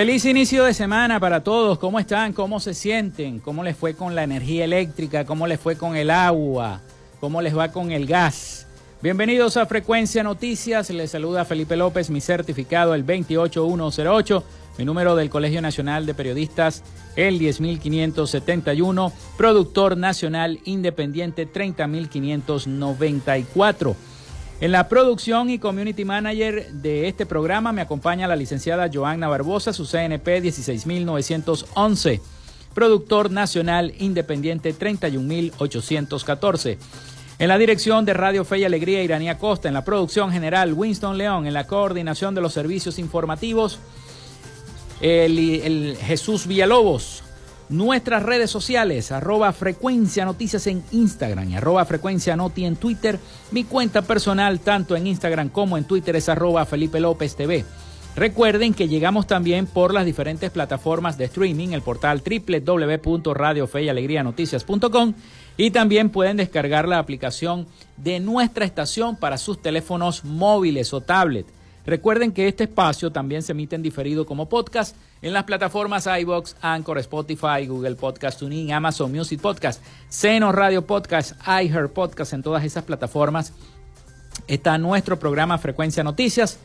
Feliz inicio de semana para todos. ¿Cómo están? ¿Cómo se sienten? ¿Cómo les fue con la energía eléctrica? ¿Cómo les fue con el agua? ¿Cómo les va con el gas? Bienvenidos a Frecuencia Noticias. Les saluda Felipe López, mi certificado el 28108, mi número del Colegio Nacional de Periodistas el 10571, productor nacional independiente 30594. En la producción y community manager de este programa me acompaña la licenciada Joanna Barbosa, su CNP 16911, productor nacional independiente 31814. En la dirección de Radio Fe y Alegría, Iranía Costa. En la producción general, Winston León. En la coordinación de los servicios informativos, el, el Jesús Villalobos. Nuestras redes sociales, arroba frecuencia noticias en Instagram y arroba frecuencia noti en Twitter. Mi cuenta personal, tanto en Instagram como en Twitter, es arroba Felipe López TV. Recuerden que llegamos también por las diferentes plataformas de streaming, el portal www.radiofeyalegrianoticias.com y también pueden descargar la aplicación de nuestra estación para sus teléfonos móviles o tablet. Recuerden que este espacio también se emite en diferido como podcast en las plataformas iBox, Anchor, Spotify, Google Podcast, TuneIn, Amazon Music Podcast, Seno Radio Podcast, iHeart Podcast, en todas esas plataformas está nuestro programa Frecuencia Noticias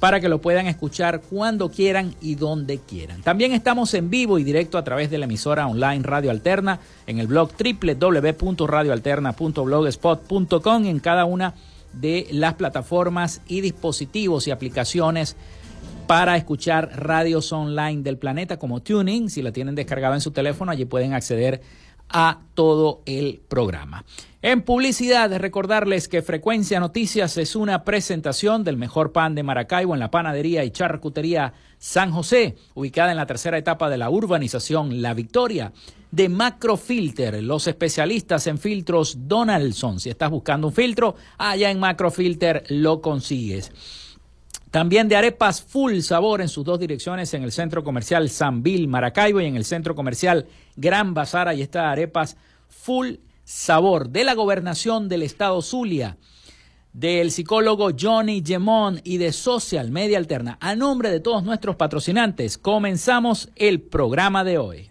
para que lo puedan escuchar cuando quieran y donde quieran. También estamos en vivo y directo a través de la emisora online Radio Alterna en el blog www.radioalterna.blogspot.com en cada una de las plataformas y dispositivos y aplicaciones para escuchar radios online del planeta como Tuning. Si la tienen descargada en su teléfono, allí pueden acceder a todo el programa. En publicidad, recordarles que Frecuencia Noticias es una presentación del mejor pan de Maracaibo en la panadería y charcutería San José, ubicada en la tercera etapa de la urbanización La Victoria de Macrofilter, los especialistas en filtros Donaldson. Si estás buscando un filtro, allá en Macrofilter lo consigues. También de arepas full sabor en sus dos direcciones, en el centro comercial Sanville, Maracaibo y en el centro comercial Gran Bazar. Ahí está arepas full sabor de la gobernación del estado Zulia, del psicólogo Johnny Gemón y de Social Media Alterna. A nombre de todos nuestros patrocinantes, comenzamos el programa de hoy.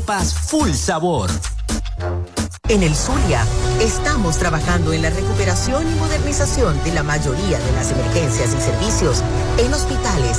arepas full sabor. En el Zulia estamos trabajando en la recuperación y modernización de la mayoría de las emergencias y servicios en hospitales,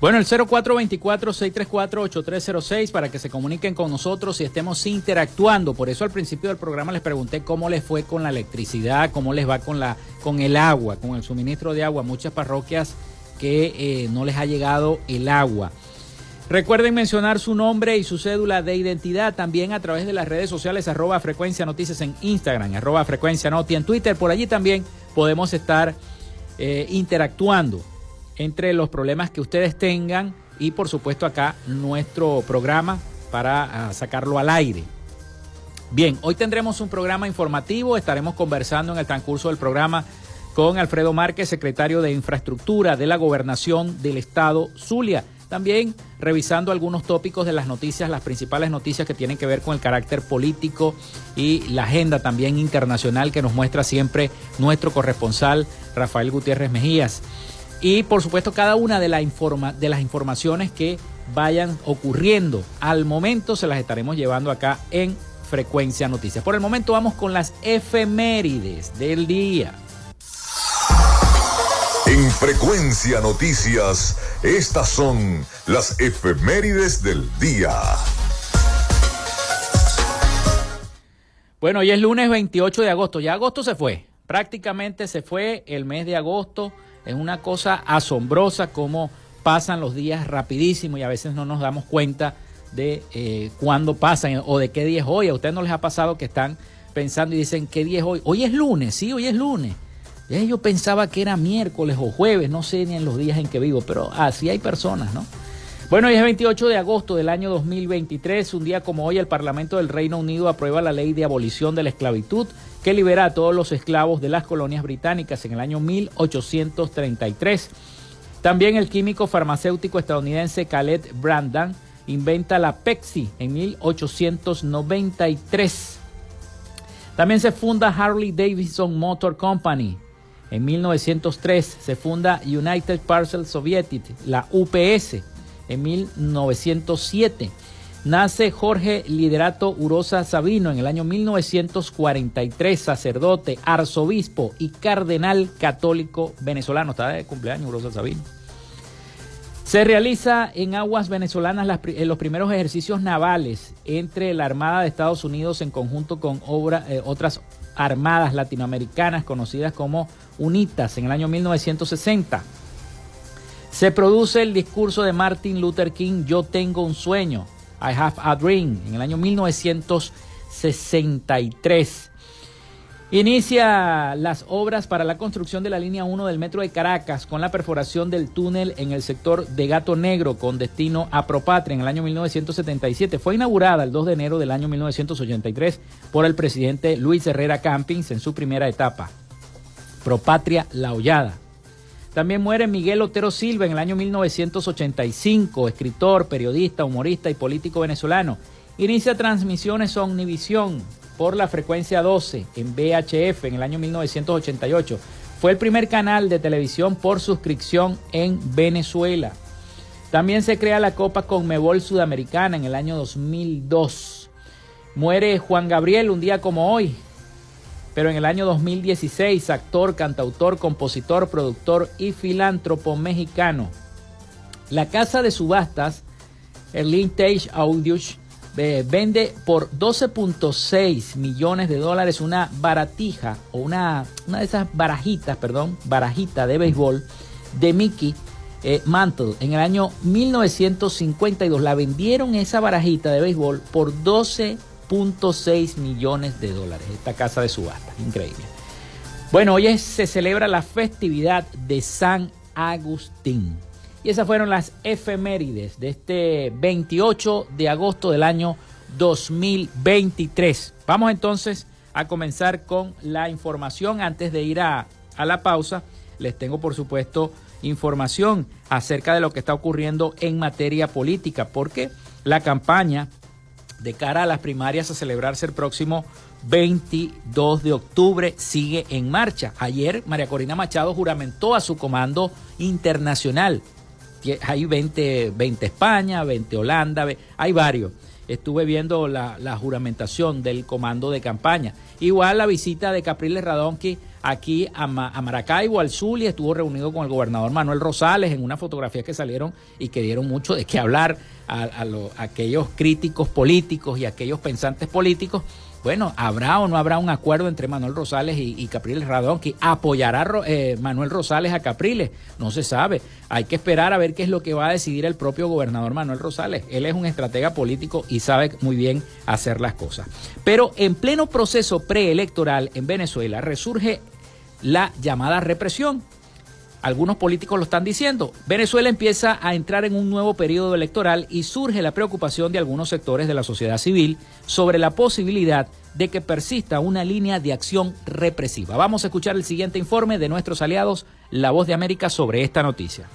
Bueno, el 0424-634-8306 para que se comuniquen con nosotros y estemos interactuando. Por eso al principio del programa les pregunté cómo les fue con la electricidad, cómo les va con, la, con el agua, con el suministro de agua. Muchas parroquias que eh, no les ha llegado el agua. Recuerden mencionar su nombre y su cédula de identidad también a través de las redes sociales arroba frecuencia noticias en Instagram, arroba frecuencia noti en Twitter. Por allí también podemos estar eh, interactuando entre los problemas que ustedes tengan y por supuesto acá nuestro programa para ah, sacarlo al aire. Bien, hoy tendremos un programa informativo, estaremos conversando en el transcurso del programa con Alfredo Márquez, secretario de Infraestructura de la Gobernación del Estado Zulia. También revisando algunos tópicos de las noticias, las principales noticias que tienen que ver con el carácter político y la agenda también internacional que nos muestra siempre nuestro corresponsal Rafael Gutiérrez Mejías y por supuesto cada una de, la informa, de las informaciones que vayan ocurriendo al momento se las estaremos llevando acá en Frecuencia Noticias. Por el momento vamos con las efemérides del día. En Frecuencia Noticias, estas son las efemérides del día. Bueno, hoy es lunes 28 de agosto, ya agosto se fue, prácticamente se fue el mes de agosto es una cosa asombrosa cómo pasan los días rapidísimo y a veces no nos damos cuenta de eh, cuándo pasan o de qué día es hoy. A ustedes no les ha pasado que están pensando y dicen, ¿qué día es hoy? Hoy es lunes, sí, hoy es lunes. yo pensaba que era miércoles o jueves, no sé ni en los días en que vivo, pero así hay personas, ¿no? Bueno, hoy es 28 de agosto del año 2023, un día como hoy el Parlamento del Reino Unido aprueba la ley de abolición de la esclavitud que libera a todos los esclavos de las colonias británicas en el año 1833. También el químico farmacéutico estadounidense Khaled Brandon inventa la Pepsi en 1893. También se funda Harley Davidson Motor Company. En 1903 se funda United Parcel Soviet, la UPS. En 1907 nace Jorge Liderato Urosa Sabino en el año 1943, sacerdote, arzobispo y cardenal católico venezolano. Está de cumpleaños Urosa Sabino. Se realiza en aguas venezolanas los primeros ejercicios navales entre la Armada de Estados Unidos en conjunto con eh, otras armadas latinoamericanas conocidas como UNITAS en el año 1960. Se produce el discurso de Martin Luther King, Yo tengo un sueño, I have a dream, en el año 1963. Inicia las obras para la construcción de la línea 1 del metro de Caracas con la perforación del túnel en el sector de Gato Negro con destino a Propatria en el año 1977. Fue inaugurada el 2 de enero del año 1983 por el presidente Luis Herrera Campings en su primera etapa. Propatria La Hollada. También muere Miguel Otero Silva en el año 1985, escritor, periodista, humorista y político venezolano. Inicia transmisiones Omnivisión por la frecuencia 12 en VHF en el año 1988. Fue el primer canal de televisión por suscripción en Venezuela. También se crea la Copa Conmebol Sudamericana en el año 2002. Muere Juan Gabriel un día como hoy, pero en el año 2016, actor, cantautor, compositor, productor y filántropo mexicano. La casa de subastas, el Tage Audios, vende por 12.6 millones de dólares una baratija o una, una de esas barajitas, perdón, barajita de béisbol de Mickey eh, Mantle en el año 1952. La vendieron esa barajita de béisbol por 12.6 millones de dólares. Esta casa de subasta, increíble. Bueno, hoy se celebra la festividad de San Agustín. Y esas fueron las efemérides de este 28 de agosto del año 2023. Vamos entonces a comenzar con la información. Antes de ir a, a la pausa, les tengo por supuesto información acerca de lo que está ocurriendo en materia política, porque la campaña de cara a las primarias a celebrarse el próximo 22 de octubre sigue en marcha. Ayer María Corina Machado juramentó a su comando internacional hay 20, 20 España, 20 Holanda, hay varios. Estuve viendo la, juramentación del comando de campaña. Igual la visita de Capriles Radonqui aquí a, Maracaibo, al Zulia, estuvo reunido con el gobernador Manuel Rosales en una fotografía que salieron y que dieron mucho de qué hablar a, aquellos críticos políticos y aquellos pensantes políticos bueno, ¿habrá o no habrá un acuerdo entre Manuel Rosales y, Capriles Radón que apoyará eh, Manuel Rosales a Capriles? No se sabe. Hay que esperar a ver qué es lo que va a decidir el propio gobernador Manuel Rosales. Él es un estratega político y sabe muy bien hacer las cosas. Pero en pleno proceso preelectoral en Venezuela resurge la llamada represión algunos políticos lo están diciendo. Venezuela empieza a entrar en un nuevo periodo electoral y surge la preocupación de algunos sectores de la sociedad civil sobre la posibilidad de que persista una línea de acción represiva. Vamos a escuchar el siguiente informe de nuestros aliados, La Voz de América, sobre esta noticia.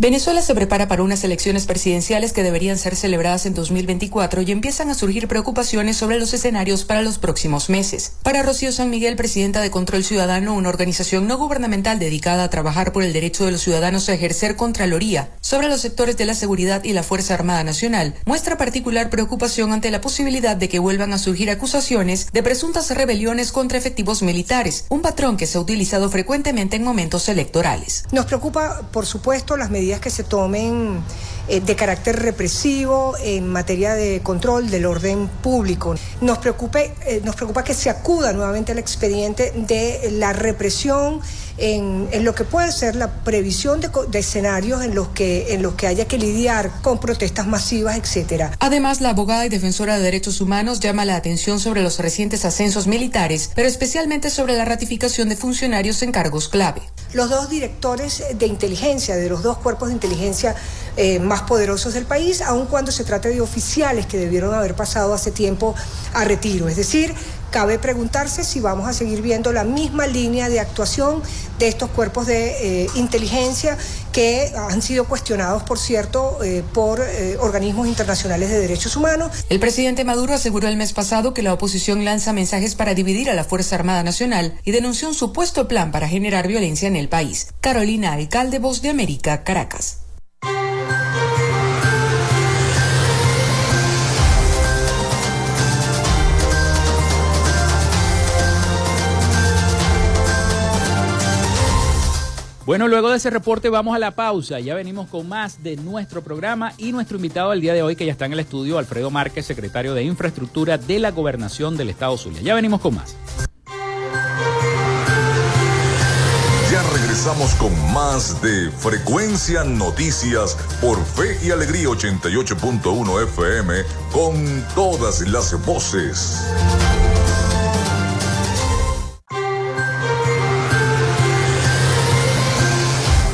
Venezuela se prepara para unas elecciones presidenciales que deberían ser celebradas en 2024 y empiezan a surgir preocupaciones sobre los escenarios para los próximos meses. Para Rocío San Miguel, presidenta de Control Ciudadano, una organización no gubernamental dedicada a trabajar por el derecho de los ciudadanos a ejercer contraloría sobre los sectores de la seguridad y la Fuerza Armada Nacional, muestra particular preocupación ante la posibilidad de que vuelvan a surgir acusaciones de presuntas rebeliones contra efectivos militares, un patrón que se ha utilizado frecuentemente en momentos electorales. Nos preocupa, por supuesto, las medidas que se tomen eh, de carácter represivo en materia de control del orden público. Nos, preocupe, eh, nos preocupa que se acuda nuevamente al expediente de la represión en, lo que puede ser la previsión de, escenarios en los, que, en los que haya que lidiar con protestas masivas, etcétera. Además, la abogada y defensora de derechos humanos llama la atención sobre los recientes ascensos militares, pero especialmente sobre la ratificación de funcionarios en cargos clave. Los dos directores de inteligencia, de los dos cuerpos de inteligencia eh, más poderosos del país, aun cuando se trate de oficiales que debieron haber pasado hace tiempo a retiro. Es decir, Cabe preguntarse si vamos a seguir viendo la misma línea de actuación de estos cuerpos de eh, inteligencia que han sido cuestionados, por cierto, eh, por eh, organismos internacionales de derechos humanos. El presidente Maduro aseguró el mes pasado que la oposición lanza mensajes para dividir a la Fuerza Armada Nacional y denunció un supuesto plan para generar violencia en el país. Carolina Alcalde, Voz de América, Caracas. Bueno, luego de ese reporte vamos a la pausa. Ya venimos con más de nuestro programa y nuestro invitado del día de hoy que ya está en el estudio, Alfredo Márquez, secretario de Infraestructura de la Gobernación del Estado Zulia. Ya venimos con más. Ya regresamos con más de Frecuencia Noticias por Fe y Alegría 88.1 FM con todas las voces.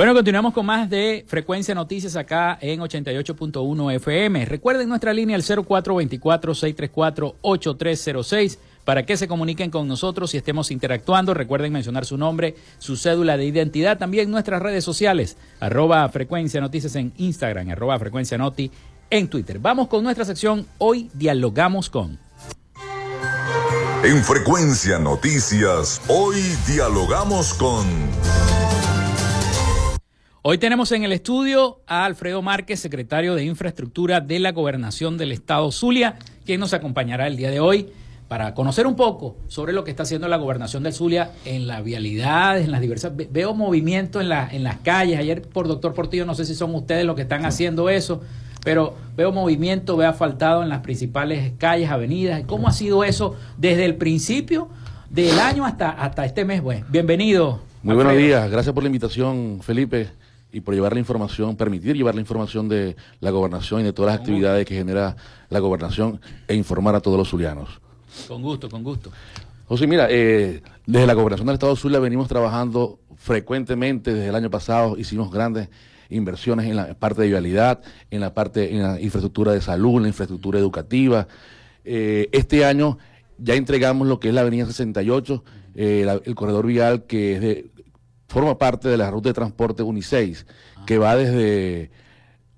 Bueno, continuamos con más de Frecuencia Noticias acá en 88.1 FM. Recuerden nuestra línea al 0424-634-8306 para que se comuniquen con nosotros y estemos interactuando. Recuerden mencionar su nombre, su cédula de identidad, también nuestras redes sociales, arroba Frecuencia Noticias en Instagram, arroba Frecuencia Noti en Twitter. Vamos con nuestra sección Hoy Dialogamos con. En Frecuencia Noticias, hoy dialogamos con... Hoy tenemos en el estudio a Alfredo Márquez, secretario de Infraestructura de la Gobernación del Estado Zulia, quien nos acompañará el día de hoy para conocer un poco sobre lo que está haciendo la Gobernación del Zulia en la vialidad, en las diversas... Veo movimiento en, la, en las calles. Ayer por doctor Portillo, no sé si son ustedes los que están haciendo eso, pero veo movimiento, veo asfaltado en las principales calles, avenidas. ¿Cómo ha sido eso desde el principio del año hasta, hasta este mes? Bueno, bienvenido. Muy buenos días, gracias por la invitación, Felipe y por llevar la información, permitir llevar la información de la gobernación y de todas las actividades que genera la gobernación e informar a todos los zulianos. Con gusto, con gusto. José, mira, eh, desde la gobernación del Estado Zulia venimos trabajando frecuentemente desde el año pasado, hicimos grandes inversiones en la parte de vialidad, en la parte, en la infraestructura de salud, en la infraestructura educativa. Eh, este año ya entregamos lo que es la avenida 68, eh, el corredor vial que es de forma parte de la ruta de transporte Uniseis, que va desde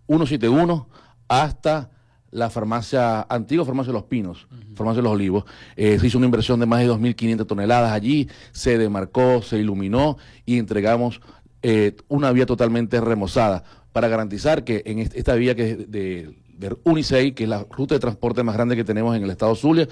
171 hasta la farmacia, antigua farmacia de los Pinos, farmacia de los Olivos. Eh, se hizo una inversión de más de 2.500 toneladas allí, se demarcó, se iluminó y entregamos eh, una vía totalmente remozada para garantizar que en esta vía que es de, de que es la ruta de transporte más grande que tenemos en el estado Zulia,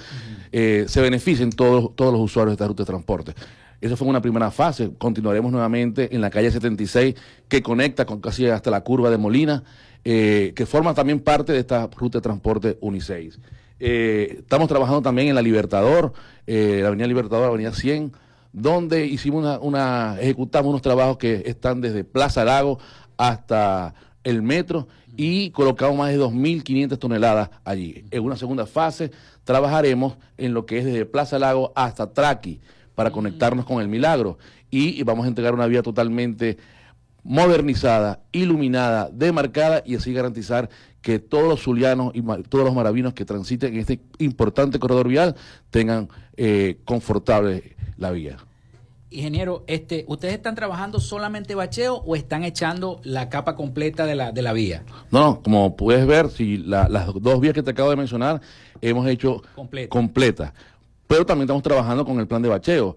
eh, se beneficien todos, todos los usuarios de esta ruta de transporte. Esa fue una primera fase. Continuaremos nuevamente en la calle 76, que conecta con casi hasta la curva de Molina, eh, que forma también parte de esta ruta de transporte Uniseis. Eh, estamos trabajando también en la Libertador, eh, la Avenida Libertador, la Avenida 100, donde hicimos una, ejecutamos unos trabajos que están desde Plaza Lago hasta el metro y colocamos más de 2.500 toneladas allí. En una segunda fase trabajaremos en lo que es desde Plaza Lago hasta Traqui para conectarnos con el Milagro y vamos a entregar una vía totalmente modernizada, iluminada, demarcada y así garantizar que todos los zulianos y todos los maravinos que transiten en este importante corredor vial tengan eh, confortable la vía. Ingeniero, este, ¿ustedes están trabajando solamente bacheo o están echando la capa completa de la, de la vía? No, como puedes ver, si las dos vías que te acabo de mencionar hemos hecho completa. Pero también estamos trabajando con el plan de bacheo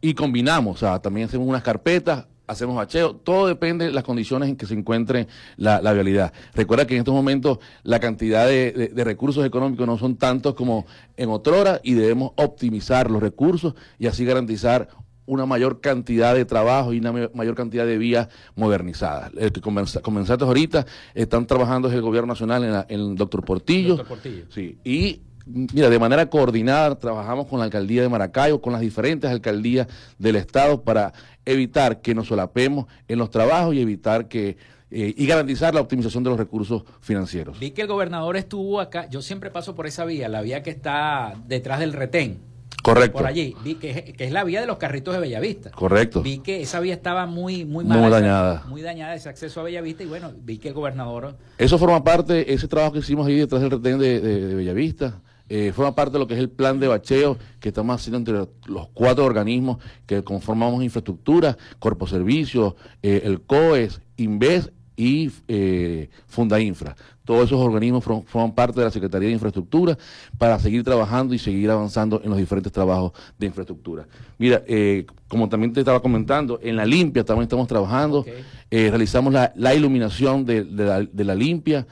y combinamos, o sea, también hacemos unas carpetas, hacemos bacheo, todo depende de las condiciones en que se encuentre la, la vialidad. Recuerda que en estos momentos la cantidad de, de, recursos económicos no son tantos como en otrora y debemos optimizar los recursos y así garantizar una mayor cantidad de trabajo y una mayor cantidad de vías modernizadas. El que comenzaste ahorita, están trabajando desde el gobierno nacional en, el doctor Portillo. Doctor Portillo. Sí, y mira, de manera coordinada trabajamos con la alcaldía de Maracaibo, con las diferentes alcaldías del estado para evitar que nos solapemos en los trabajos y evitar que eh, y garantizar la optimización de los recursos financieros. Vi que el gobernador estuvo acá, yo siempre paso por esa vía, la vía que está detrás del retén. Correcto. Por allí, vi que, es la vía de los carritos de Bellavista. Correcto. Vi que esa vía estaba muy muy Muy dañada. Muy dañada ese acceso a Bellavista y bueno, vi que el gobernador... Eso forma parte, ese trabajo que hicimos ahí detrás del retén de, de Bellavista, eh, forma parte de lo que es el plan de bacheo que estamos haciendo entre los cuatro organismos que conformamos infraestructura, Corpo Servicios, eh, el COES, INVES y eh, Fundainfra. Todos esos organismos forman parte de la Secretaría de Infraestructura para seguir trabajando y seguir avanzando en los diferentes trabajos de infraestructura. Mira, eh, como también te estaba comentando, en la limpia también estamos trabajando, realizamos la, iluminación de, la, de la limpia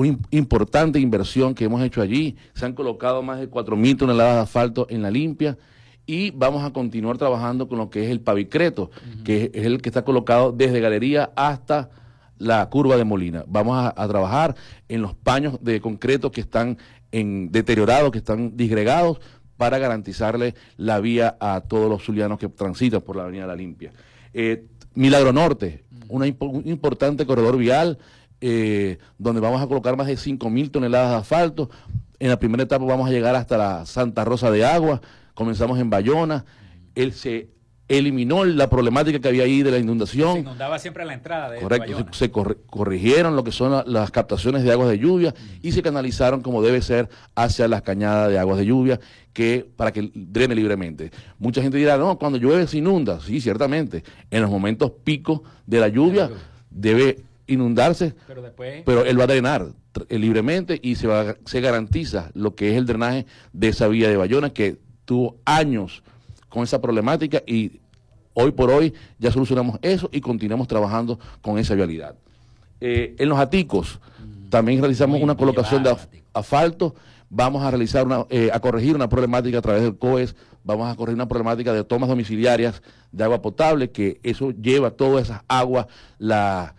una importante inversión que hemos hecho allí. Se han colocado más de 4.000 toneladas de asfalto en la limpia y vamos a continuar trabajando con lo que es el pavicreto, que es el que está colocado desde Galería hasta la curva de Molina. Vamos a, trabajar en los paños de concreto que están en deteriorados, que están disgregados, para garantizarle la vía a todos los zulianos que transitan por la Avenida La Limpia. Eh, Milagro Norte, un importante corredor vial eh, donde vamos a colocar más de 5.000 toneladas de asfalto. En la primera etapa vamos a llegar hasta la Santa Rosa de Agua, comenzamos en Bayona. Él se eliminó la problemática que había ahí de la inundación. Se inundaba siempre a la entrada de Correcto, se, corrigieron lo que son las captaciones de aguas de lluvia y se canalizaron como debe ser hacia las cañadas de aguas de lluvia que para que drene libremente. Mucha gente dirá, no, cuando llueve se inunda. Sí, ciertamente. En los momentos picos de la lluvia debe inundarse, pero, él va a drenar eh, libremente y se, va, se garantiza lo que es el drenaje de esa vía de Bayona que tuvo años con esa problemática y hoy por hoy ya solucionamos eso y continuamos trabajando con esa vialidad. Eh, en los aticos mm. también realizamos una colocación de asfalto, vamos a realizar una, eh, a corregir una problemática a través del COES, vamos a corregir una problemática de tomas domiciliarias de agua potable, que eso lleva todas esas aguas, la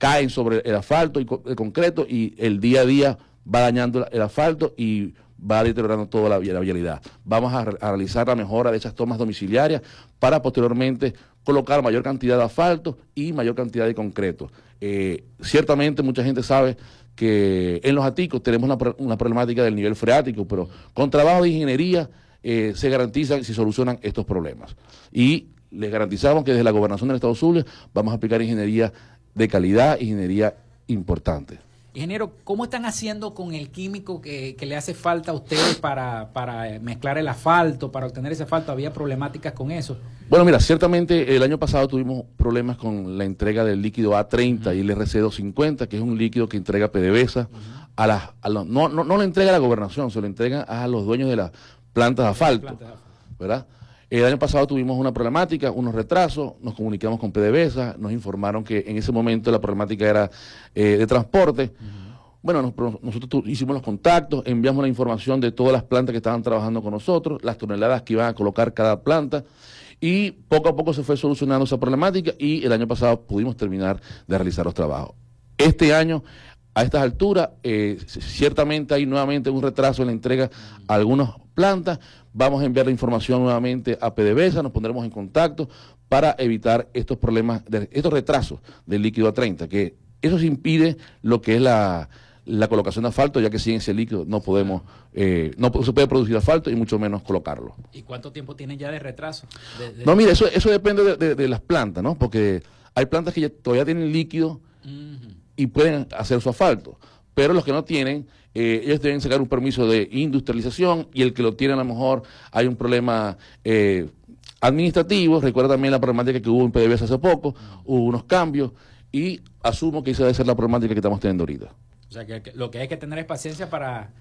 caen sobre el asfalto y el concreto y el día a día va dañando el asfalto y va deteriorando toda la, vialidad. Vamos a, realizar la mejora de esas tomas domiciliarias para posteriormente colocar mayor cantidad de asfalto y mayor cantidad de concreto. Eh, ciertamente mucha gente sabe que en los aticos tenemos una, problemática del nivel freático, pero con trabajo de ingeniería eh, se garantizan y se solucionan estos problemas. Y les garantizamos que desde la gobernación del Estado Zulia vamos a aplicar ingeniería de calidad, ingeniería importante. Ingeniero, ¿cómo están haciendo con el químico que, le hace falta a ustedes para, para, mezclar el asfalto, para obtener ese asfalto? ¿Había problemáticas con eso? Bueno, mira, ciertamente el año pasado tuvimos problemas con la entrega del líquido A30 y el RC250, que es un líquido que entrega PDVSA. a las, no, no, no le entrega a la gobernación, se lo entrega a los dueños de las plantas de asfalto, ¿verdad? El año pasado tuvimos una problemática, unos retrasos, nos comunicamos con PDVSA, nos informaron que en ese momento la problemática era eh, de transporte. Bueno, nosotros hicimos los contactos, enviamos la información de todas las plantas que estaban trabajando con nosotros, las toneladas que iban a colocar cada planta y poco a poco se fue solucionando esa problemática y el año pasado pudimos terminar de realizar los trabajos. Este año a estas alturas, eh, ciertamente hay nuevamente un retraso en la entrega a algunas plantas. Vamos a enviar la información nuevamente a PDVSA, nos pondremos en contacto para evitar estos problemas, estos retrasos del líquido a 30, que eso se impide lo que es la, colocación de asfalto, ya que sin ese líquido no podemos, eh, no se puede producir asfalto y mucho menos colocarlo. ¿Y cuánto tiempo tienen ya de retraso? No, mire, eso, eso depende de, las plantas, ¿no? Porque hay plantas que todavía tienen líquido y pueden hacer su asfalto. Pero los que no tienen, eh, ellos deben sacar un permiso de industrialización y el que lo tiene a lo mejor hay un problema eh, administrativo. Recuerda también la problemática que hubo en PDVSA hace poco, hubo unos cambios y asumo que esa debe ser la problemática que estamos teniendo ahorita. O sea, que, lo que hay que tener es paciencia para,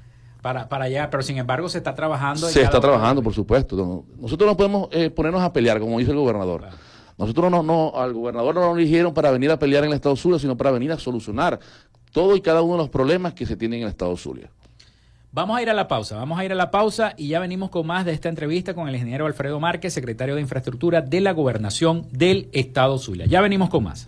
para, para allá, pero sin embargo se está trabajando. Se está trabajando, por supuesto. Nosotros no podemos eh, ponernos a pelear, como dice el gobernador. Nosotros no, no, al gobernador no lo eligieron para venir a pelear en el Estado Zulia, sino para venir a solucionar todo y cada uno de los problemas que se tienen en el Estado Zulia. Vamos a ir a la pausa, vamos a ir a la pausa y ya venimos con más de esta entrevista con el ingeniero Alfredo Márquez, secretario de Infraestructura de la Gobernación del Estado Zulia. Ya venimos con más.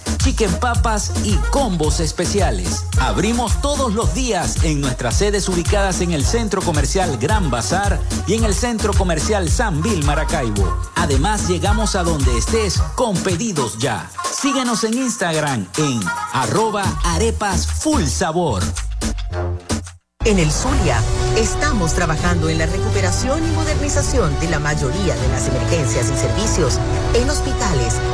chicken papas y combos especiales. Abrimos todos los días en nuestras sedes ubicadas en el Centro Comercial Gran Bazar y en el Centro Comercial San Vil Maracaibo. Además, llegamos a donde estés con pedidos ya. Síguenos en Instagram en arroba arepas full sabor. En el Zulia, estamos trabajando en la recuperación y modernización de la mayoría de las emergencias y servicios en hospitales,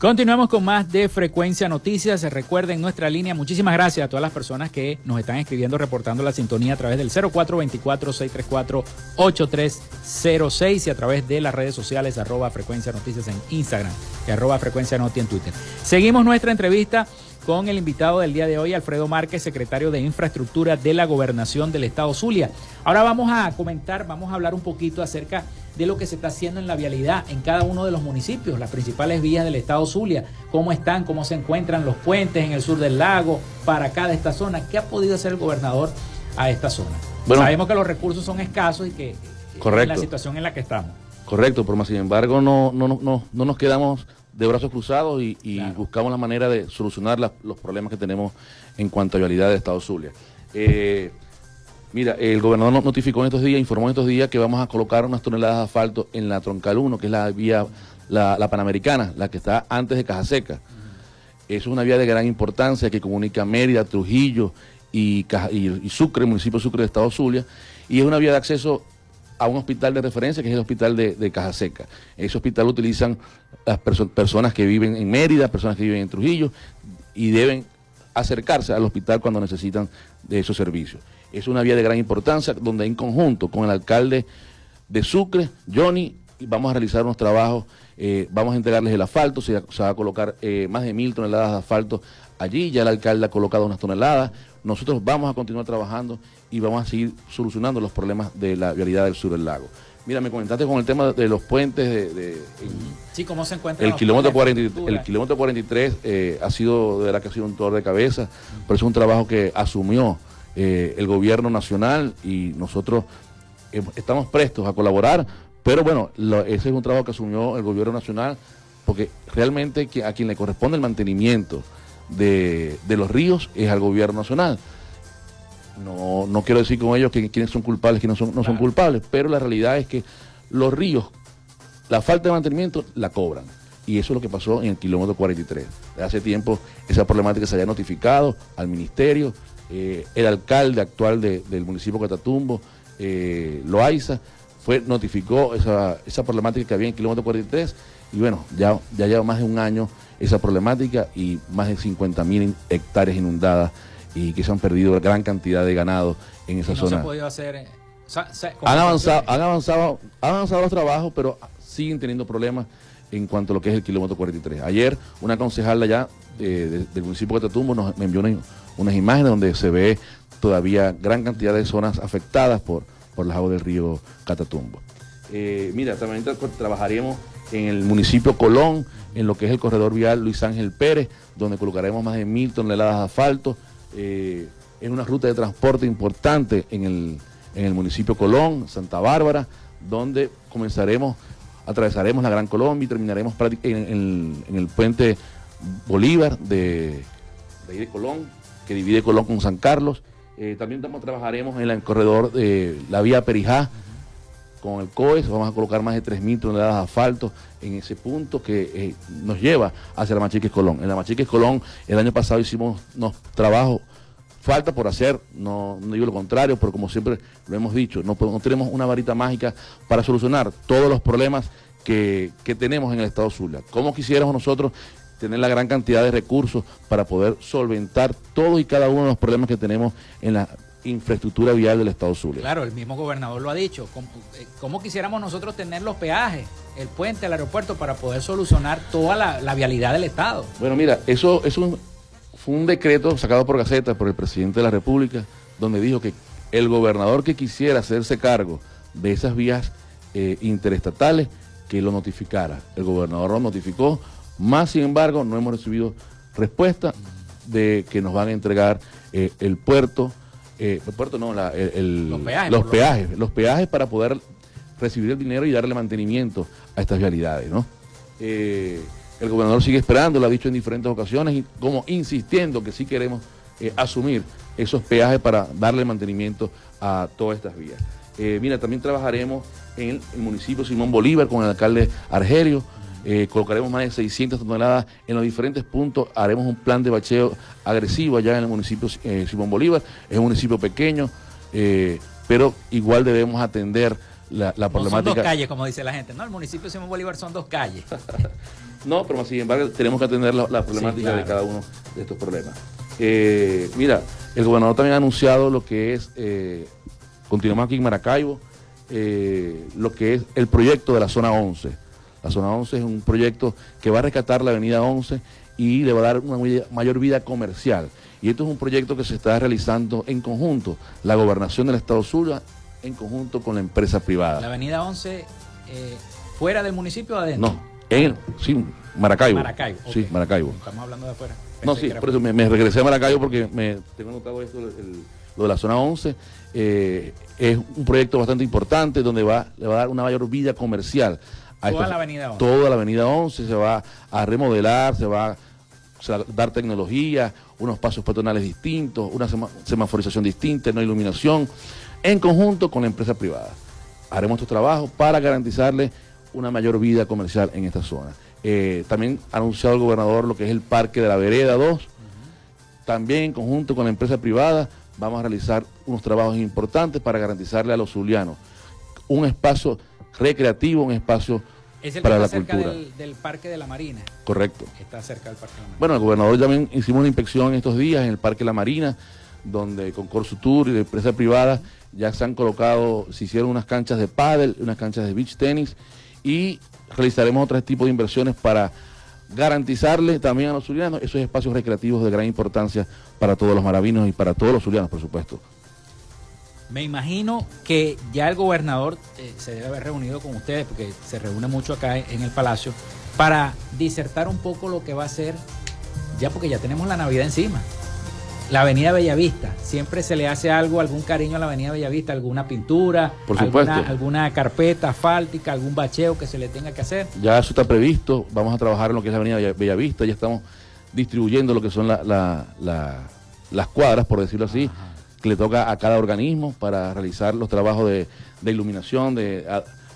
Continuamos con más de Frecuencia Noticias. Recuerden nuestra línea. Muchísimas gracias a todas las personas que nos están escribiendo, reportando la sintonía a través del 0424-634-8306 y a través de las redes sociales arroba Frecuencia Noticias en Instagram y arroba Frecuencia Noti en Twitter. Seguimos nuestra entrevista con el invitado del día de hoy, Alfredo Márquez, secretario de Infraestructura de la Gobernación del Estado Zulia. Ahora vamos a comentar, vamos a hablar un poquito acerca de lo que se está haciendo en la vialidad en cada uno de los municipios, las principales vías del Estado Zulia, cómo están, cómo se encuentran los puentes en el sur del lago, para acá de esta zona, qué ha podido hacer el gobernador a esta zona. Sabemos que los recursos son escasos y que correcto. es la situación en la que estamos. Correcto, pero más sin embargo no, no, no, no nos quedamos de brazos cruzados y, buscamos la manera de solucionar los problemas que tenemos en cuanto a vialidad de Estado Zulia. Eh, mira, el gobernador nos notificó en estos días, informó en estos días que vamos a colocar unas toneladas de asfalto en la Troncal 1, que es la vía, la, Panamericana, la que está antes de Caja Seca. Es una vía de gran importancia que comunica Mérida, Trujillo y, y, y Sucre, municipio de Sucre de Estado Zulia, y es una vía de acceso a un hospital de referencia que es el hospital de, de Caja Seca. Ese hospital lo utilizan las personas que viven en Mérida, personas que viven en Trujillo y deben acercarse al hospital cuando necesitan de esos servicios. Es una vía de gran importancia donde en conjunto con el alcalde de Sucre, Johnny, vamos a realizar unos trabajos, eh, vamos a entregarles el asfalto, se, va a colocar eh, más de mil toneladas de asfalto allí, ya el alcalde ha colocado unas toneladas, nosotros vamos a continuar trabajando y vamos a seguir solucionando los problemas de la vialidad del sur del lago. Mira, me comentaste con el tema de los puentes de... sí, ¿cómo se encuentra? El kilómetro, 43, el kilómetro 43 eh, ha sido, de verdad que ha sido un torre de cabeza, pero es un trabajo que asumió eh, el gobierno nacional y nosotros eh, estamos prestos a colaborar, pero bueno, ese es un trabajo que asumió el gobierno nacional porque realmente a quien le corresponde el mantenimiento de, de los ríos es al gobierno nacional. No, no quiero decir con ellos que, quiénes son culpables, quiénes no son, no son culpables, pero la realidad es que los ríos, la falta de mantenimiento la cobran. Y eso es lo que pasó en el kilómetro 43. De hace tiempo esa problemática se había notificado al ministerio, eh, el alcalde actual del municipio de Catatumbo, eh, Loaiza, fue, notificó esa, esa problemática que había en el kilómetro 43 y bueno, ya, ya lleva más de un año esa problemática y más de 50 mil hectáreas inundadas y que se han perdido gran cantidad de ganado en esa zona. Se ha podido hacer, eh, han avanzado, han avanzado, han avanzado los trabajos, pero siguen teniendo problemas en cuanto a lo que es el kilómetro 43. Ayer una concejal allá del municipio de Catatumbo nos me envió unas, imágenes donde se ve todavía gran cantidad de zonas afectadas por, por las aguas del río Catatumbo. Eh, mira, también trabajaremos en el municipio Colón, en lo que es el corredor vial Luis Ángel Pérez, donde colocaremos más de mil toneladas de asfalto. Eh, es una ruta de transporte importante en el, en el municipio Colón, Santa Bárbara, donde comenzaremos, atravesaremos la Gran Colombia y terminaremos en, el puente Bolívar de, de, Colón, que divide Colón con San Carlos. Eh, también trabajaremos en el corredor de la vía Perijá, con el COES, vamos a colocar más de 3.000 toneladas de asfalto en ese punto que eh, nos lleva hacia la Machiques Colón. En la Machiques Colón el año pasado hicimos unos trabajos, falta por hacer, no, digo lo contrario, pero como siempre lo hemos dicho, no, tenemos una varita mágica para solucionar todos los problemas que, que tenemos en el Estado Zulia. ¿Cómo quisiéramos nosotros tener la gran cantidad de recursos para poder solventar todos y cada uno de los problemas que tenemos en la infraestructura vial del Estado Zulia. Claro, el mismo gobernador lo ha dicho. Eh, ¿Cómo, quisiéramos nosotros tener los peajes, el puente, el aeropuerto para poder solucionar toda la, vialidad del Estado? Bueno, mira, eso, es fue un decreto sacado por Gaceta por el presidente de la República, donde dijo que el gobernador que quisiera hacerse cargo de esas vías eh, interestatales, que lo notificara. El gobernador lo notificó, Más sin embargo, no hemos recibido respuesta de que nos van a entregar eh, el puerto, eh, puerto no, los peajes, los, peajes los peajes para poder recibir el dinero y darle mantenimiento a estas vialidades, ¿no? Eh, el gobernador sigue esperando, lo ha dicho en diferentes ocasiones, y como insistiendo que sí queremos asumir esos peajes para darle mantenimiento a todas estas vías. mira, también trabajaremos en el municipio Simón Bolívar con el alcalde Argerio eh, colocaremos más de 600 toneladas en los diferentes puntos, haremos un plan de bacheo agresivo allá en el municipio eh, Simón Bolívar, es un municipio pequeño, eh, pero igual debemos atender la, problemática. son dos calles, como dice la gente, no, el municipio Simón Bolívar son dos calles. no, pero sin embargo tenemos que atender la, problemática de cada uno de estos problemas. mira, el gobernador también ha anunciado lo que es, continuamos aquí en Maracaibo, lo que es el proyecto de la zona 11 la zona 11 es un proyecto que va a rescatar la avenida 11 y le va a dar una mayor vida comercial. Y esto es un proyecto que se está realizando en conjunto, la gobernación del Estado Zulia en conjunto con la empresa privada. ¿La avenida 11 eh, fuera del municipio o adentro? No, en sí, Maracaibo. Maracaibo. Sí, Maracaibo. Estamos hablando de afuera. no, sí, por eso me, regresé a Maracaibo porque me tengo notado esto, lo de la zona 11. Eh, es un proyecto bastante importante donde va, le va a dar una mayor vida comercial Toda la avenida 11. Toda la avenida 11 se va a remodelar, se va a, dar tecnología, unos pasos peatonales distintos, una semaforización distinta, no iluminación, en conjunto con la empresa privada. Haremos estos trabajos para garantizarle una mayor vida comercial en esta zona. Eh, también ha anunciado el gobernador lo que es el Parque de la Vereda 2. También en conjunto con la empresa privada vamos a realizar unos trabajos importantes para garantizarle a los zulianos un espacio recreativo, un espacio para la cultura. Del, del, Parque de la Marina. Correcto. Está cerca del Parque de la Marina. Bueno, el gobernador también hicimos una inspección estos días en el Parque de la Marina, donde con Tour y de empresa privada ya se han colocado, se hicieron unas canchas de pádel, unas canchas de beach tenis y realizaremos otro tipo de inversiones para garantizarle también a los zulianos esos espacios recreativos de gran importancia para todos los maravinos y para todos los zulianos, por supuesto. Me imagino que ya el gobernador eh, se debe haber reunido con ustedes, porque se reúne mucho acá en el Palacio, para disertar un poco lo que va a ser, ya porque ya tenemos la Navidad encima. La Avenida Bellavista, siempre se le hace algo, algún cariño a la Avenida Bellavista, alguna pintura, Por alguna, alguna, carpeta asfáltica, algún bacheo que se le tenga que hacer. Ya eso está previsto, vamos a trabajar en lo que es la Avenida Bellavista, ya estamos distribuyendo lo que son las cuadras, por decirlo así que le toca a cada organismo para realizar los trabajos de, iluminación, de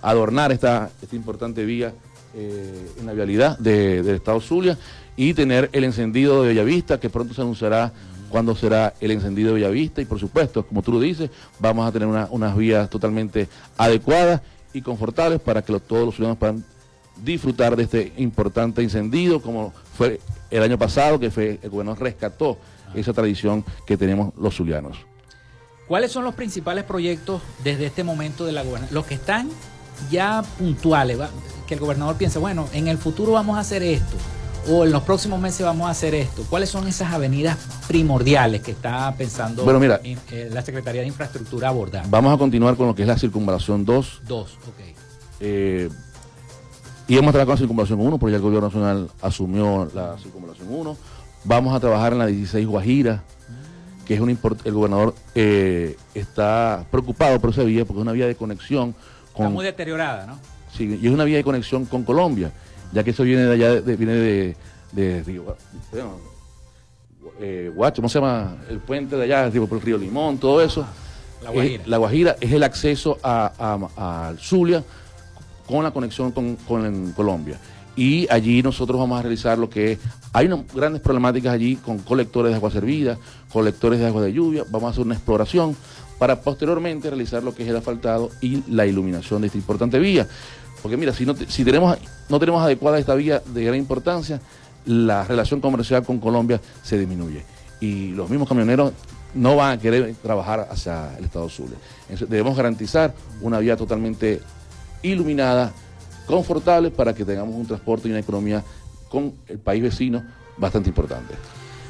adornar esta, esta importante vía eh, en la vialidad del Estado Zulia y tener el encendido de Bellavista, que pronto se anunciará cuándo será el encendido de Bellavista y por supuesto, como tú lo dices, vamos a tener unas vías totalmente adecuadas y confortables para que todos los ciudadanos puedan disfrutar de este importante encendido, como fue el año pasado, que fue el gobierno rescató esa tradición que tenemos los zulianos. ¿Cuáles son los principales proyectos desde este momento de la gobernación? Los que están ya puntuales, que el gobernador piensa, bueno, en el futuro vamos a hacer esto, o en los próximos meses vamos a hacer esto. ¿Cuáles son esas avenidas primordiales que está pensando bueno, mira, eh, la Secretaría de Infraestructura abordar? Vamos a continuar con lo que es la circunvalación 2. 2, ok. Eh, y hemos trabajado con la circunvalación 1, porque ya el gobierno nacional asumió la circunvalación 1. Vamos a trabajar en la 16 Guajira, que es un el gobernador eh, está preocupado por esa vía porque es una vía de conexión con... Está muy deteriorada, ¿no? Sí, y es una vía de conexión con Colombia, ya que eso viene de allá, viene de, de, eh, Guacho, ¿cómo se llama? El puente de allá, por el río Limón, todo eso. La Guajira. la Guajira es el acceso a, a, Zulia con la conexión con, con Colombia y allí nosotros vamos a realizar lo que es, hay unas grandes problemáticas allí con colectores de agua servida, colectores de agua de lluvia, vamos a hacer una exploración para posteriormente realizar lo que es el asfaltado y la iluminación de esta importante vía. Porque mira, si no, si tenemos, no tenemos adecuada esta vía de gran importancia, la relación comercial con Colombia se disminuye. Y los mismos camioneros no van a querer trabajar hacia el Estado Zulia. Debemos garantizar una vía totalmente iluminada, confortables para que tengamos un transporte y una economía con el país vecino bastante importante.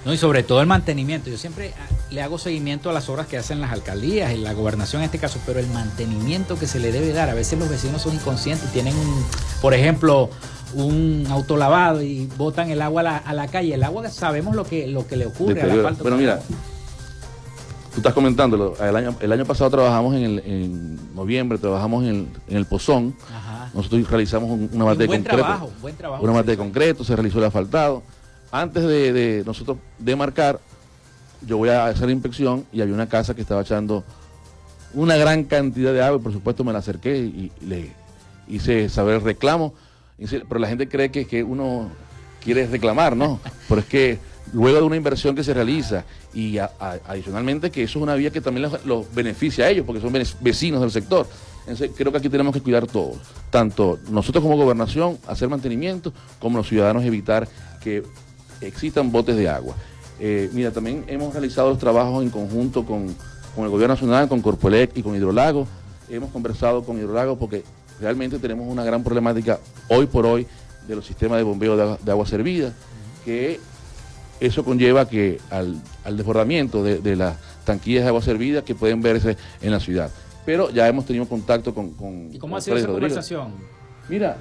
No, y sobre todo el mantenimiento. Yo siempre ah, le hago seguimiento a las obras que hacen las alcaldías, en la gobernación en este caso, pero el mantenimiento que se le debe dar. A veces los vecinos son inconscientes, tienen, por ejemplo, un autolavado y botan el agua a la, a la calle. El agua sabemos lo que, lo que le ocurre a la falta Bueno, mira, tú estás comentándolo. El año, el año pasado trabajamos en, el, en noviembre, trabajamos en el, en el Pozón. Ajá. Nosotros realizamos un- una Un mate de buen concreto. trabajo, buen trabajo. Una mate de concreto, se realizó el asfaltado. Antes de, de nosotros demarcar, yo voy a hacer la inspección y había una casa que estaba echando una gran cantidad de agua y por supuesto me la acerqué y, y le hice saber el reclamo. Pero la gente cree que, que uno quiere reclamar, ¿no? Pero es que luego de una inversión que se realiza y a- a- adicionalmente que eso es una vía que también los, los beneficia a ellos porque son vecinos del sector. Entonces, creo que aquí tenemos que cuidar todos, tanto nosotros como gobernación, hacer mantenimiento, como los ciudadanos evitar que existan botes de agua. Eh, mira, también hemos realizado los trabajos en conjunto con, con el Gobierno Nacional, con Corpoelec y con Hidrolago. Hemos conversado con Hidrolago porque realmente tenemos una gran problemática hoy por hoy de los sistemas de bombeo de agua, servida, que eso conlleva que al, desbordamiento de, de las tanquillas de agua servida que pueden verse en la ciudad. Pero ya hemos tenido contacto con... con ¿Y cómo con ha sido Freddy esa Rodríguez. conversación? Mira,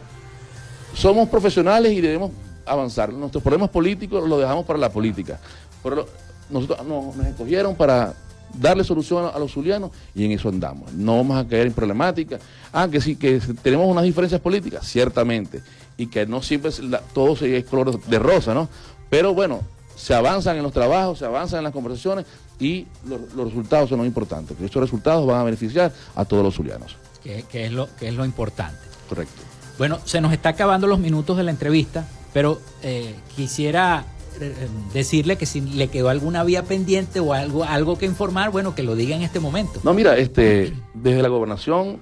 somos profesionales y debemos avanzar. Nuestros problemas políticos los dejamos para la política. Pero nosotros no- nos escogieron para darle solución a, los zulianos y en eso andamos. No vamos a caer en problemáticas. Ah, que sí, que tenemos unas diferencias políticas, ciertamente. Y que no siempre la- todo se- es color de rosa, ¿no? Pero bueno, se avanzan en los trabajos, se avanzan en las conversaciones y los, los resultados son lo importantes. Que estos resultados van a beneficiar a todos los zulianos. Que, que es lo, que es lo importante. Correcto. Bueno, se nos está acabando los minutos de la entrevista, pero eh, quisiera eh, decirle que si le quedó alguna vía pendiente o algo, algo que informar, bueno, que lo diga en este momento. No, mira, este, desde la gobernación,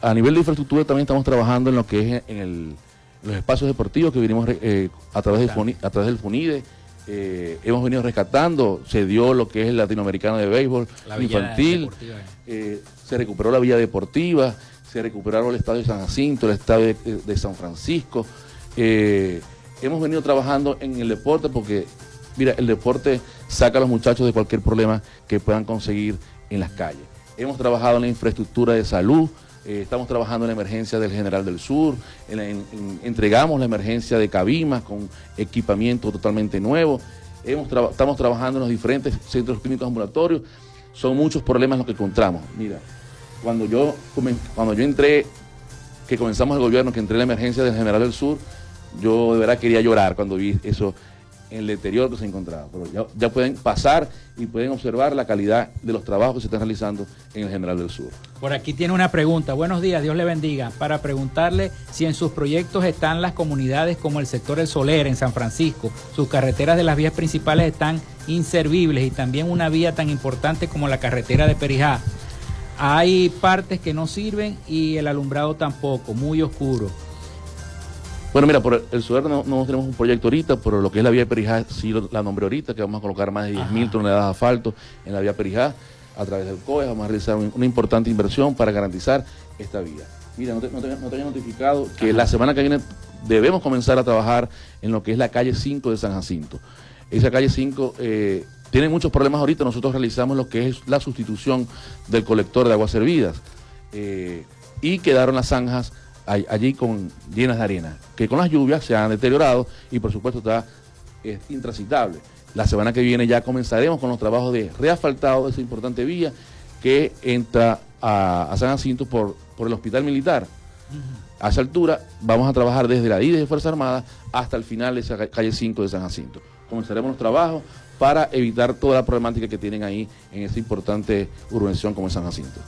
a nivel de infraestructura también estamos trabajando en lo que es en el- los espacios deportivos que vinimos eh, a, través del FUNI- a través del FUNIDE. Eh, hemos venido rescatando, se dio lo que es el latinoamericano de béisbol La infantil, deportiva. eh, se recuperó la vía deportiva, se recuperaron el estadio de San Jacinto, el estadio de, de San Francisco. eh, hemos venido trabajando en el deporte porque, mira, el deporte saca a los muchachos de cualquier problema que puedan conseguir en las calles. Hemos trabajado en la infraestructura de salud, eh, estamos trabajando en la emergencia del General del Sur, entregamos la emergencia de Cabimas con equipamiento totalmente nuevo. Estamos trabajando en los diferentes centros clínicos ambulatorios. Son muchos problemas los que encontramos. Mira, cuando yo, cuando yo entré, que comenzamos el gobierno, que entré en la emergencia del General del Sur, yo de verdad quería llorar cuando vi eso en el deterioro que se encontraba. Pero ya, ya pueden pasar y pueden observar la calidad de los trabajos que se están realizando en el General del Sur. Por aquí tiene una pregunta. Buenos días, Dios le bendiga. Para preguntarle si en sus proyectos están las comunidades como el sector El Soler en San Francisco. Sus carreteras de las vías principales están inservibles y también una vía tan importante como la carretera de Perijá. Hay partes que no sirven y el alumbrado tampoco, muy oscuro. Bueno, mira, por el, Sudar no, no tenemos un proyecto ahorita, pero lo que es la vía Perijá sí lo- la nombré ahorita, que vamos a colocar más de 10 mil toneladas de asfalto en la vía Perijá a través del COE. Vamos a realizar un- una importante inversión para garantizar esta vía. Mira, no te, no te- no te había notificado que la semana que viene debemos comenzar a trabajar en lo que es la calle 5 de San Jacinto. Esa calle 5 eh, tiene muchos problemas ahorita. Nosotros realizamos lo que es la sustitución del colector de aguas servidas. Eh, y quedaron las zanjas allí con, llenas de arena, que con las lluvias se han deteriorado y por supuesto está eh, intransitable. La semana que viene ya comenzaremos con los trabajos de reasfaltado de esa importante vía que entra a, a San Jacinto por, por el Hospital Militar. A esa altura vamos a trabajar desde la IDE de Fuerzas Armadas hasta el final de esa ca- calle 5 de San Jacinto. Comenzaremos los trabajos para evitar toda la problemática que tienen ahí en esta importante urbanización como es San Jacinto.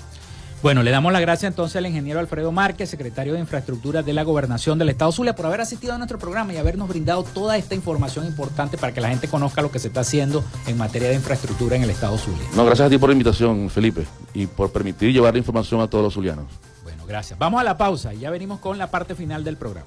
Bueno, le damos la gracia entonces al ingeniero Alfredo Márquez, secretario de Infraestructura de la Gobernación del Estado Zulia, por haber asistido a nuestro programa y habernos brindado toda esta información importante para que la gente conozca lo que se está haciendo en materia de infraestructura en el Estado Zulia. No, gracias a ti por la invitación, Felipe, y por permitir llevar la información a todos los zulianos. Bueno, gracias. Vamos a la pausa y ya venimos con la parte final del programa.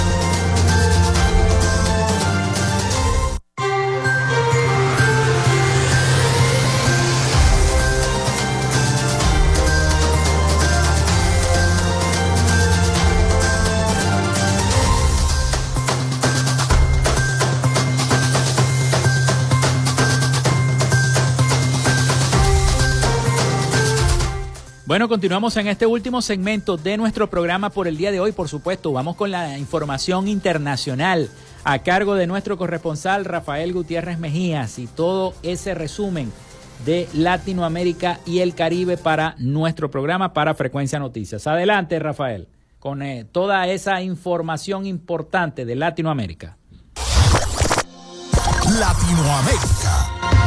Bueno, continuamos en este último segmento de nuestro programa por el día de hoy. Por supuesto, vamos con la información internacional a cargo de nuestro corresponsal Rafael Gutiérrez Mejías y todo ese resumen de Latinoamérica y el Caribe para nuestro programa para Frecuencia Noticias. Adelante, Rafael, con eh, toda esa información importante de Latinoamérica. Latinoamérica.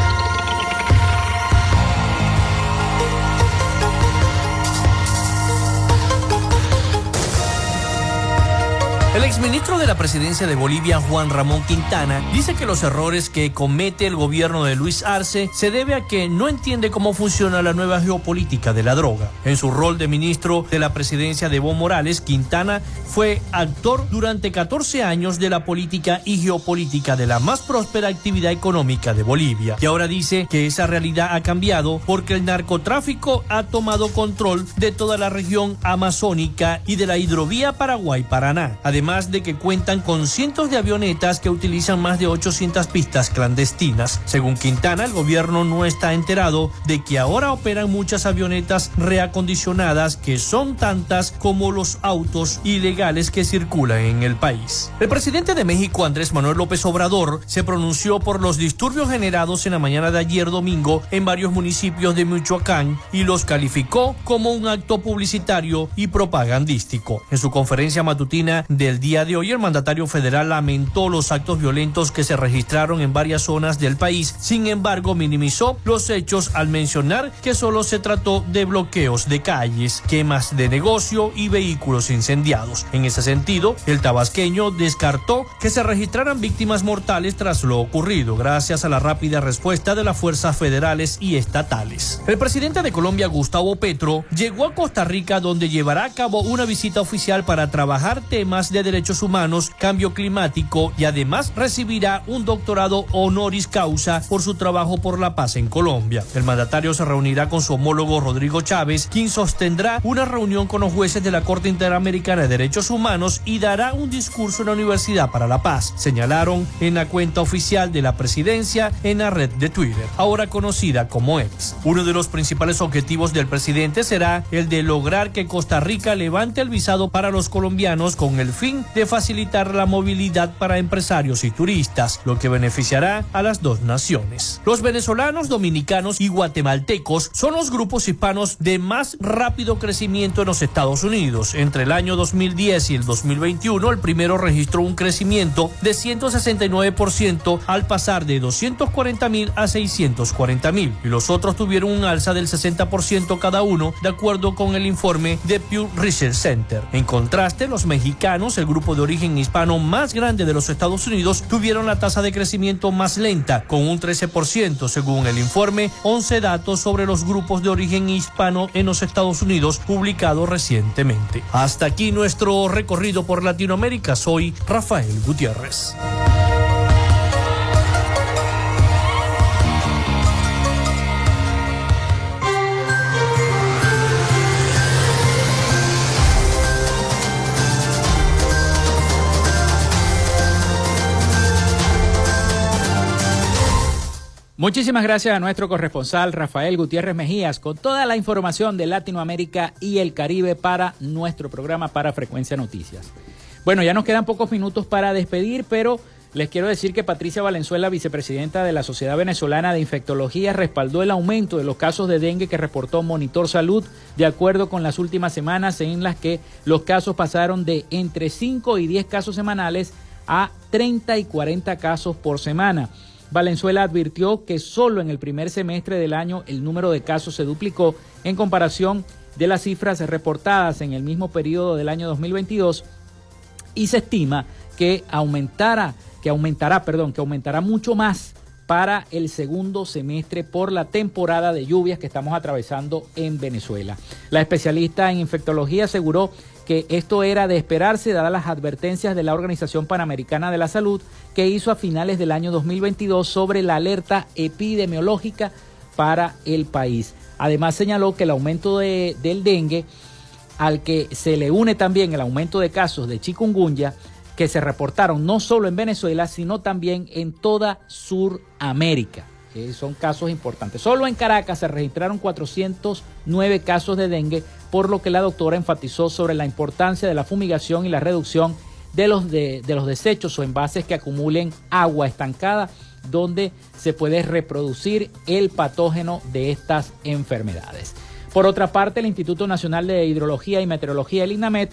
El exministro de la presidencia de Bolivia, Juan Ramón Quintana, dice que los errores que comete el gobierno de Luis Arce se debe a que no entiende cómo funciona la nueva geopolítica de la droga. En su rol de ministro de la presidencia de Evo Morales, Quintana fue actor durante 14 años de la política y geopolítica de la más próspera actividad económica de Bolivia. Y ahora dice que esa realidad ha cambiado porque el narcotráfico ha tomado control de toda la región amazónica y de la hidrovía Paraguay-Paraná. Además, además de que cuentan con cientos de avionetas que utilizan más de 800 pistas clandestinas. Según Quintana, el gobierno no está enterado de que ahora operan muchas avionetas reacondicionadas que son tantas como los autos ilegales que circulan en el país. El presidente de México, Andrés Manuel López Obrador, se pronunció por los disturbios generados en la mañana de ayer domingo en varios municipios de Michoacán y los calificó como un acto publicitario y propagandístico. En su conferencia matutina del el día de hoy, el mandatario federal lamentó los actos violentos que se registraron en varias zonas del país. Sin embargo, minimizó los hechos al mencionar que solo se trató de bloqueos de calles, quemas de negocio y vehículos incendiados. En ese sentido, el tabasqueño descartó que se registraran víctimas mortales tras lo ocurrido, gracias a la rápida respuesta de las fuerzas federales y estatales. El presidente de Colombia, Gustavo Petro, llegó a Costa Rica donde llevará a cabo una visita oficial para trabajar temas de Derechos Humanos, Cambio Climático y además recibirá un doctorado honoris causa por su trabajo por la paz en Colombia. El mandatario se reunirá con su homólogo Rodrigo Chávez, quien sostendrá una reunión con los jueces de la Corte Interamericana de Derechos Humanos y dará un discurso en la Universidad para la Paz, señalaron en la cuenta oficial de la presidencia en la red de Twitter, ahora conocida como X. Uno de los principales objetivos del presidente será el de lograr que Costa Rica levante el visado para los colombianos con el fin de facilitar la movilidad para empresarios y turistas, lo que beneficiará a las dos naciones. Los venezolanos, dominicanos y guatemaltecos son los grupos hispanos de más rápido crecimiento en los Estados Unidos. Entre el año 2010 y el 2021, el primero registró un crecimiento de 169% al pasar de 240 mil a 640 mil y los otros tuvieron un alza del 60% cada uno, de acuerdo con el informe de Pew Research Center. En contraste, los mexicanos, el grupo de origen hispano más grande de los Estados Unidos, tuvieron la tasa de crecimiento más lenta, con un 13%, según el informe 11 datos sobre los grupos de origen hispano en los Estados Unidos publicado recientemente. Hasta aquí nuestro recorrido por Latinoamérica. Soy Rafael Gutiérrez. Muchísimas gracias a nuestro corresponsal Rafael Gutiérrez Mejías con toda la información de Latinoamérica y el Caribe para nuestro programa para Frecuencia Noticias. Bueno, ya nos quedan pocos minutos para despedir, pero les quiero decir que Patricia Valenzuela, vicepresidenta de la Sociedad Venezolana de Infectología, respaldó el aumento de los casos de dengue que reportó Monitor Salud, de acuerdo con las últimas semanas en las que los casos pasaron de entre 5 y 10 casos semanales a 30 y 40 casos por semana. Valenzuela advirtió que solo en el primer semestre del año el número de casos se duplicó en comparación de las cifras reportadas en el mismo periodo del año 2022 y se estima que aumentará, que aumentará, perdón, que aumentará mucho más para el segundo semestre por la temporada de lluvias que estamos atravesando en Venezuela. La especialista en infectología aseguró que esto era de esperarse dadas las advertencias de la Organización Panamericana de la Salud que hizo a finales del año 2022 sobre la alerta epidemiológica para el país. Además señaló que el aumento de, del dengue, al que se le une también el aumento de casos de chikungunya, que se reportaron no solo en Venezuela, sino también en toda Suramérica. son casos importantes. Solo en Caracas se registraron 409 casos de dengue, por lo que la doctora enfatizó sobre la importancia de la fumigación y la reducción de los, de los desechos o envases que acumulen agua estancada, donde se puede reproducir el patógeno de estas enfermedades. Por otra parte, el Instituto Nacional de Hidrología y Meteorología, el INAMET,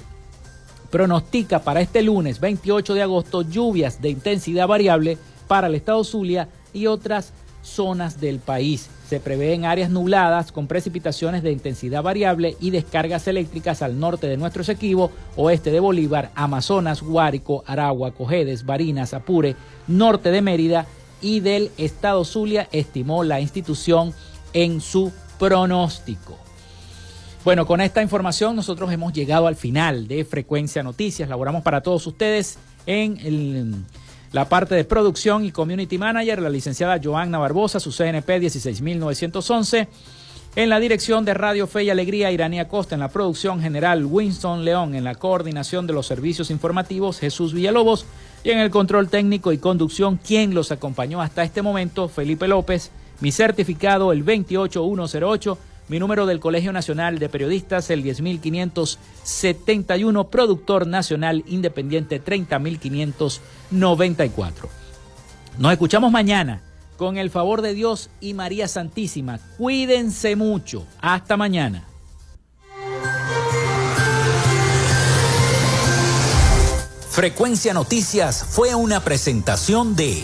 pronostica para este lunes 28 de agosto lluvias de intensidad variable para el estado Zulia y otras zonas del país. Se prevén áreas nubladas con precipitaciones de intensidad variable y descargas eléctricas al norte de nuestro Esequibo, oeste de Bolívar, Amazonas, Guárico, Aragua, Cojedes, Barinas, Apure, norte de Mérida y del estado Zulia, estimó la institución en su pronóstico. Bueno, con esta información nosotros hemos llegado al final de Frecuencia Noticias. Laboramos para todos ustedes en la parte de producción y community manager, la licenciada Joanna Barbosa, su CNP 16911. En la dirección de Radio Fe y Alegría, Iranía Costa. En la producción general, Winston León. En la coordinación de los servicios informativos, Jesús Villalobos. Y en el control técnico y conducción, quien los acompañó hasta este momento, Felipe López. Mi certificado, el 28108 mi número del Colegio Nacional de Periodistas, el 10571, productor nacional independiente 30594. Nos escuchamos mañana con el favor de Dios y María Santísima. Cuídense mucho. Hasta mañana. Frecuencia Noticias fue una presentación de